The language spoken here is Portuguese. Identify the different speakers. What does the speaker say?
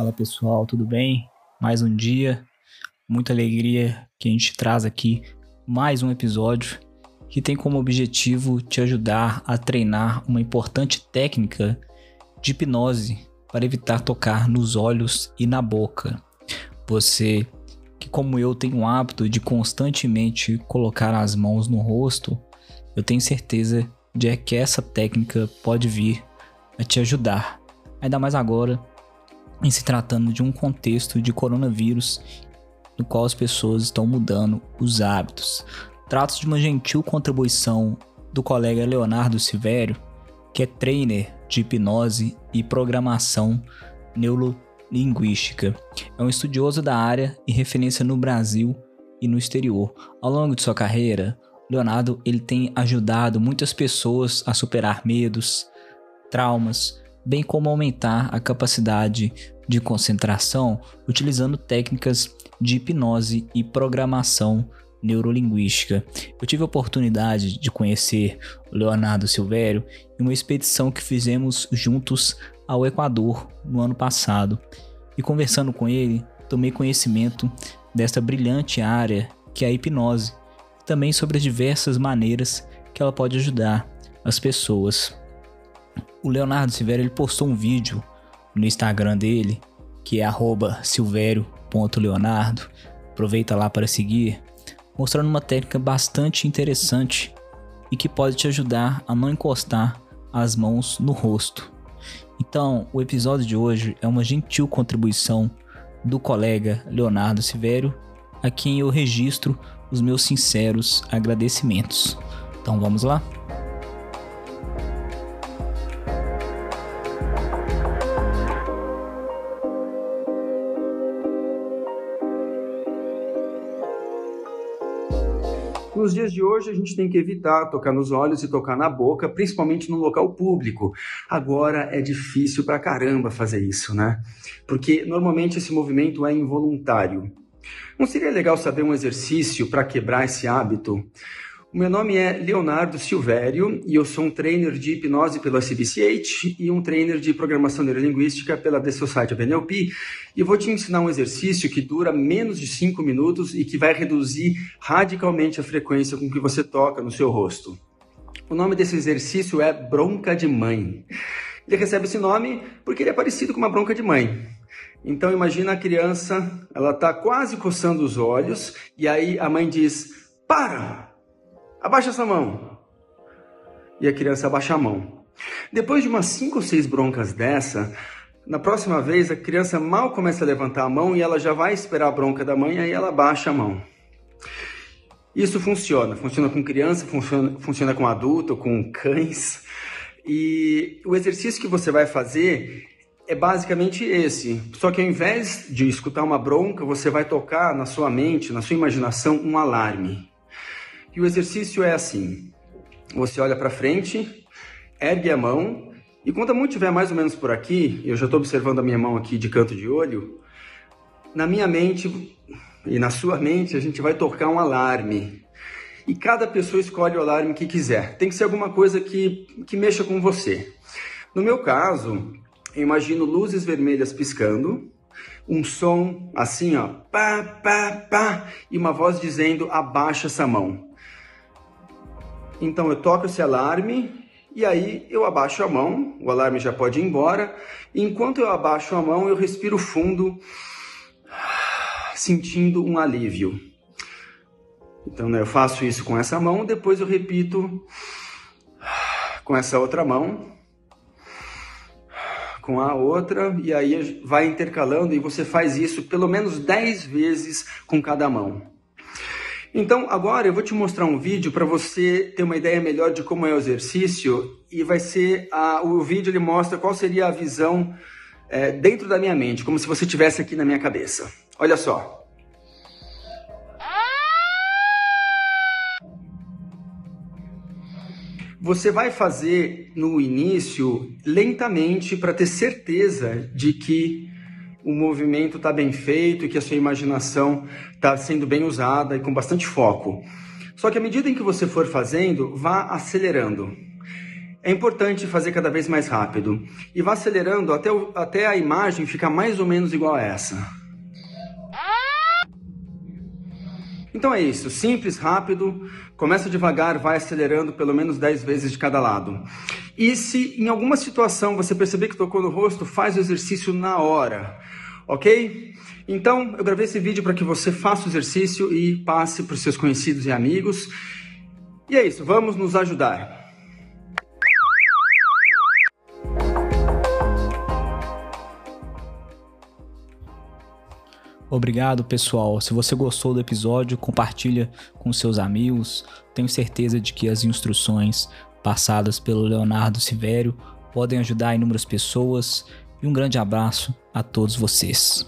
Speaker 1: Fala pessoal, tudo bem? Mais um dia, muita alegria que a gente traz aqui mais um episódio que tem como objetivo te ajudar a treinar uma importante técnica de hipnose para evitar tocar nos olhos e na boca. Você que, como eu, tem o hábito de constantemente colocar as mãos no rosto, eu tenho certeza de que essa técnica pode vir a te ajudar. Ainda mais agora, em se tratando de um contexto de coronavírus no qual as pessoas estão mudando os hábitos. Trata-se de uma gentil contribuição do colega Leonardo Silvério, que é trainer de hipnose e programação neurolinguística. É um estudioso da área e referência no Brasil e no exterior. Ao longo de sua carreira, Leonardo ele tem ajudado muitas pessoas a superar medos, traumas, bem como aumentar a capacidade de concentração utilizando técnicas de hipnose e programação neurolinguística. Eu tive a oportunidade de conhecer o Leonardo Silvério em uma expedição que fizemos juntos ao Equador no ano passado. E conversando com ele, tomei conhecimento desta brilhante área que é a hipnose, e também sobre as diversas maneiras que ela pode ajudar as pessoas. O Leonardo Silvério ele postou um vídeo no Instagram dele, que é silvério.leonardo. Aproveita lá para seguir, mostrando uma técnica bastante interessante e que pode te ajudar a não encostar as mãos no rosto. Então, o episódio de hoje é uma gentil contribuição do colega Leonardo Silvério, a quem eu registro os meus sinceros agradecimentos. Então vamos lá?
Speaker 2: Nos dias de hoje, a gente tem que evitar tocar nos olhos e tocar na boca, principalmente no local público. Agora é difícil pra caramba fazer isso, né? Porque normalmente esse movimento é involuntário. Não seria legal saber um exercício para quebrar esse hábito? Meu nome é Leonardo Silvério e eu sou um trainer de hipnose pelo SBCH e um trainer de programação neurolinguística pela The Society of NLP. E vou te ensinar um exercício que dura menos de 5 minutos e que vai reduzir radicalmente a frequência com que você toca no seu rosto. O nome desse exercício é bronca de mãe. Ele recebe esse nome porque ele é parecido com uma bronca de mãe. Então imagina a criança, ela está quase coçando os olhos e aí a mãe diz: "Para! Abaixa essa mão. E a criança abaixa a mão. Depois de umas cinco ou seis broncas dessa, na próxima vez a criança mal começa a levantar a mão e ela já vai esperar a bronca da mãe, aí ela abaixa a mão. Isso funciona, funciona com criança, funciona, funciona com adulto, com cães. E o exercício que você vai fazer é basicamente esse. Só que ao invés de escutar uma bronca, você vai tocar na sua mente, na sua imaginação, um alarme. E o exercício é assim: você olha para frente, ergue a mão, e quando a mão estiver mais ou menos por aqui, eu já estou observando a minha mão aqui de canto de olho, na minha mente e na sua mente a gente vai tocar um alarme. E cada pessoa escolhe o alarme que quiser. Tem que ser alguma coisa que, que mexa com você. No meu caso, eu imagino luzes vermelhas piscando, um som assim, ó, pá, pá, pá, e uma voz dizendo abaixa essa mão. Então eu toco esse alarme e aí eu abaixo a mão, o alarme já pode ir embora. Enquanto eu abaixo a mão, eu respiro fundo, sentindo um alívio. Então né, eu faço isso com essa mão, depois eu repito com essa outra mão, com a outra, e aí vai intercalando e você faz isso pelo menos 10 vezes com cada mão. Então, agora eu vou te mostrar um vídeo para você ter uma ideia melhor de como é o exercício e vai ser a, o vídeo ele mostra qual seria a visão é, dentro da minha mente, como se você estivesse aqui na minha cabeça. Olha só. Você vai fazer no início lentamente para ter certeza de que o movimento está bem feito e que a sua imaginação está sendo bem usada e com bastante foco. Só que à medida em que você for fazendo, vá acelerando. é importante fazer cada vez mais rápido. E vá acelerando até, o, até a imagem ficar mais ou menos igual a essa. Então é isso, simples, rápido, começa devagar, vai acelerando pelo menos 10 vezes de cada lado. E se em alguma situação você perceber que tocou no rosto, faz o exercício na hora, ok? Então eu gravei esse vídeo para que você faça o exercício e passe para os seus conhecidos e amigos. E é isso, vamos nos ajudar.
Speaker 1: Obrigado, pessoal. Se você gostou do episódio, compartilha com seus amigos. Tenho certeza de que as instruções passadas pelo Leonardo Sivério podem ajudar inúmeras pessoas. E um grande abraço a todos vocês.